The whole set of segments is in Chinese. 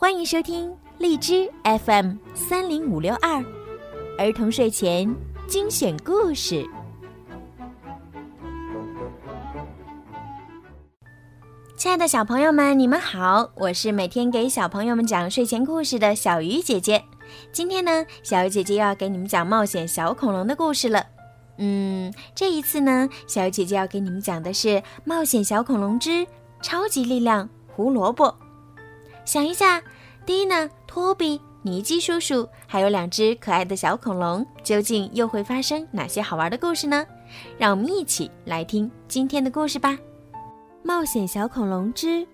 欢迎收听荔枝 FM 三零五六二儿童睡前精选故事。亲爱的小朋友们，你们好，我是每天给小朋友们讲睡前故事的小鱼姐姐。今天呢，小鱼姐姐要给你们讲冒险小恐龙的故事了。嗯，这一次呢，小鱼姐姐要给你们讲的是《冒险小恐龙之超级力量胡萝卜》。想一下，蒂娜、托比、尼基叔叔，还有两只可爱的小恐龙，究竟又会发生哪些好玩的故事呢？让我们一起来听今天的故事吧，《冒险小恐龙之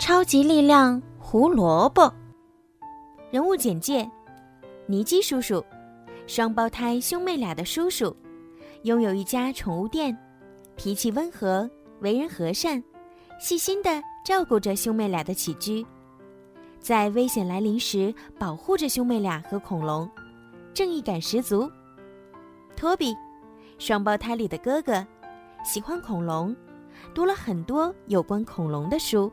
超级力量胡萝卜》。人物简介：尼基叔叔，双胞胎兄妹俩的叔叔。拥有一家宠物店，脾气温和，为人和善，细心的照顾着兄妹俩的起居，在危险来临时保护着兄妹俩和恐龙，正义感十足。托比，双胞胎里的哥哥，喜欢恐龙，读了很多有关恐龙的书，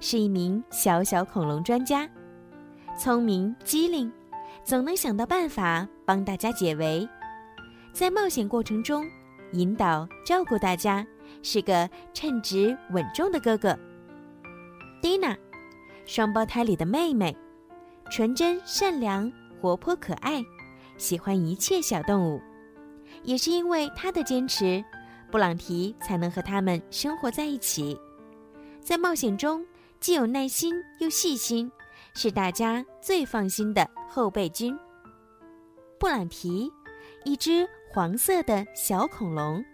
是一名小小恐龙专家，聪明机灵，总能想到办法帮大家解围。在冒险过程中，引导照顾大家，是个称职稳重的哥哥。蒂娜，双胞胎里的妹妹，纯真善良、活泼可爱，喜欢一切小动物。也是因为她的坚持，布朗提才能和他们生活在一起。在冒险中，既有耐心又细心，是大家最放心的后备军。布朗提，一只。黄色的小恐龙，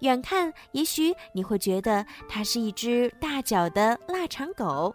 远看也许你会觉得它是一只大脚的腊肠狗。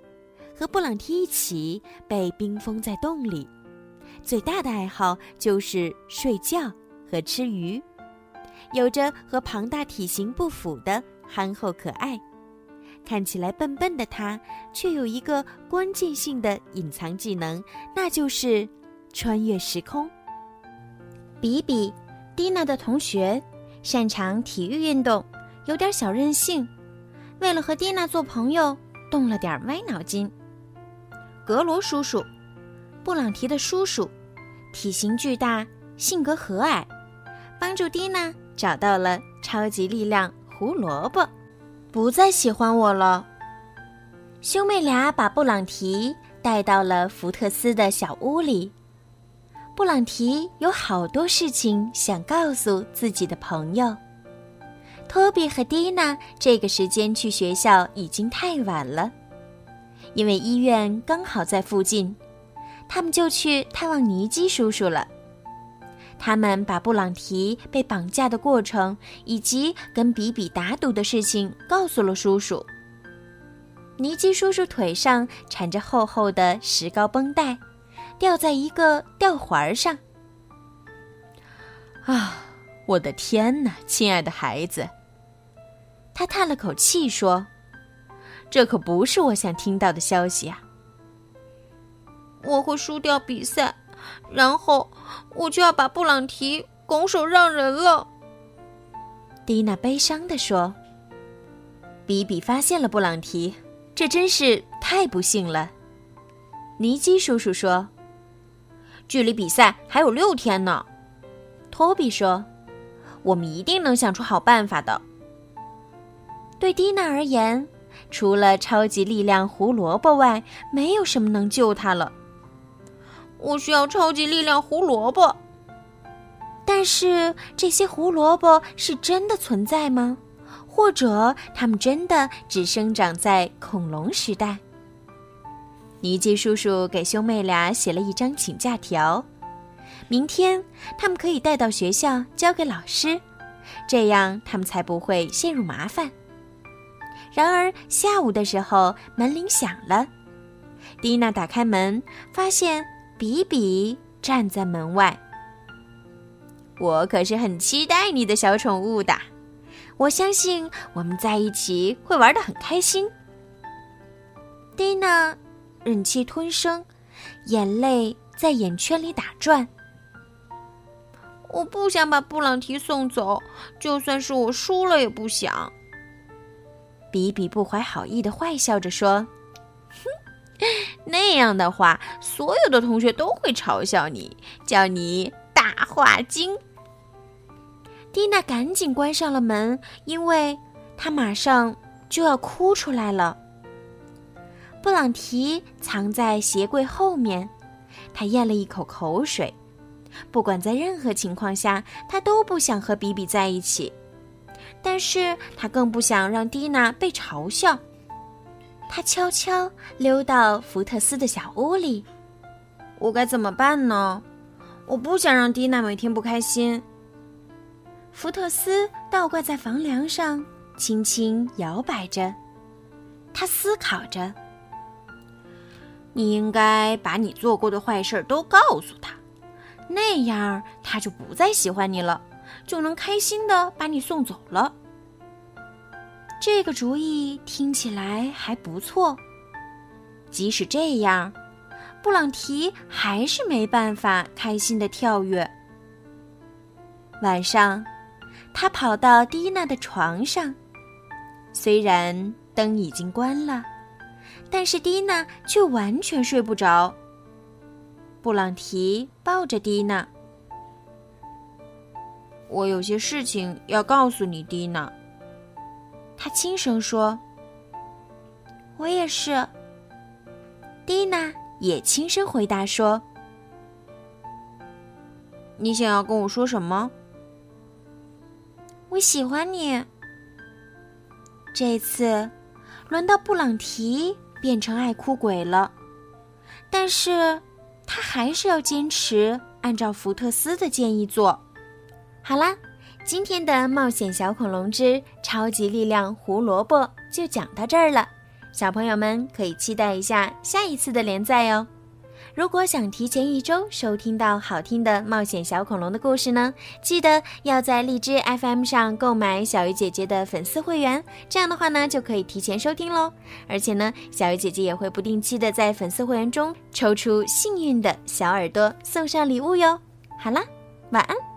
和布朗提一起被冰封在洞里，最大的爱好就是睡觉和吃鱼，有着和庞大体型不符的憨厚可爱。看起来笨笨的他，却有一个关键性的隐藏技能，那就是穿越时空。比比，蒂娜的同学。擅长体育运动，有点小任性，为了和蒂娜做朋友，动了点歪脑筋。格罗叔叔，布朗提的叔叔，体型巨大，性格和蔼，帮助蒂娜找到了超级力量胡萝卜，不再喜欢我了。兄妹俩把布朗提带到了福特斯的小屋里。布朗提有好多事情想告诉自己的朋友。托比和蒂娜这个时间去学校已经太晚了，因为医院刚好在附近，他们就去探望尼基叔叔了。他们把布朗提被绑架的过程以及跟比比打赌的事情告诉了叔叔。尼基叔叔腿上缠着厚厚的石膏绷带。吊在一个吊环上。啊，我的天哪，亲爱的孩子！他叹了口气说：“这可不是我想听到的消息啊！我会输掉比赛，然后我就要把布朗提拱手让人了。”蒂娜悲伤地说。比比发现了布朗提，这真是太不幸了。尼基叔叔说。距离比赛还有六天呢，托比说：“我们一定能想出好办法的。”对蒂娜而言，除了超级力量胡萝卜外，没有什么能救他了。我需要超级力量胡萝卜，但是这些胡萝卜是真的存在吗？或者它们真的只生长在恐龙时代？尼基叔叔给兄妹俩写了一张请假条，明天他们可以带到学校交给老师，这样他们才不会陷入麻烦。然而下午的时候，门铃响了，蒂娜打开门，发现比比站在门外。我可是很期待你的小宠物的，我相信我们在一起会玩的很开心。蒂娜忍气吞声，眼泪在眼圈里打转。我不想把布朗提送走，就算是我输了也不想。比比不怀好意的坏笑着说：“哼，那样的话，所有的同学都会嘲笑你，叫你大话精。”蒂娜赶紧关上了门，因为她马上就要哭出来了。布朗提藏在鞋柜后面，他咽了一口口水。不管在任何情况下，他都不想和比比在一起，但是他更不想让蒂娜被嘲笑。他悄悄溜到福特斯的小屋里。我该怎么办呢？我不想让蒂娜每天不开心。福特斯倒挂在房梁上，轻轻摇摆着。他思考着：“你应该把你做过的坏事都告诉他，那样他就不再喜欢你了，就能开心的把你送走了。”这个主意听起来还不错。即使这样，布朗提还是没办法开心的跳跃。晚上。他跑到蒂娜的床上，虽然灯已经关了，但是蒂娜却完全睡不着。布朗提抱着蒂娜：“我有些事情要告诉你，蒂娜。”他轻声说：“我也是。”蒂娜也轻声回答说：“你想要跟我说什么？”我喜欢你。这次轮到布朗提变成爱哭鬼了，但是他还是要坚持按照福特斯的建议做。好啦，今天的冒险小恐龙之超级力量胡萝卜就讲到这儿了，小朋友们可以期待一下下一次的连载哦。如果想提前一周收听到好听的冒险小恐龙的故事呢，记得要在荔枝 FM 上购买小鱼姐姐的粉丝会员，这样的话呢就可以提前收听喽。而且呢，小鱼姐姐也会不定期的在粉丝会员中抽出幸运的小耳朵送上礼物哟。好啦，晚安。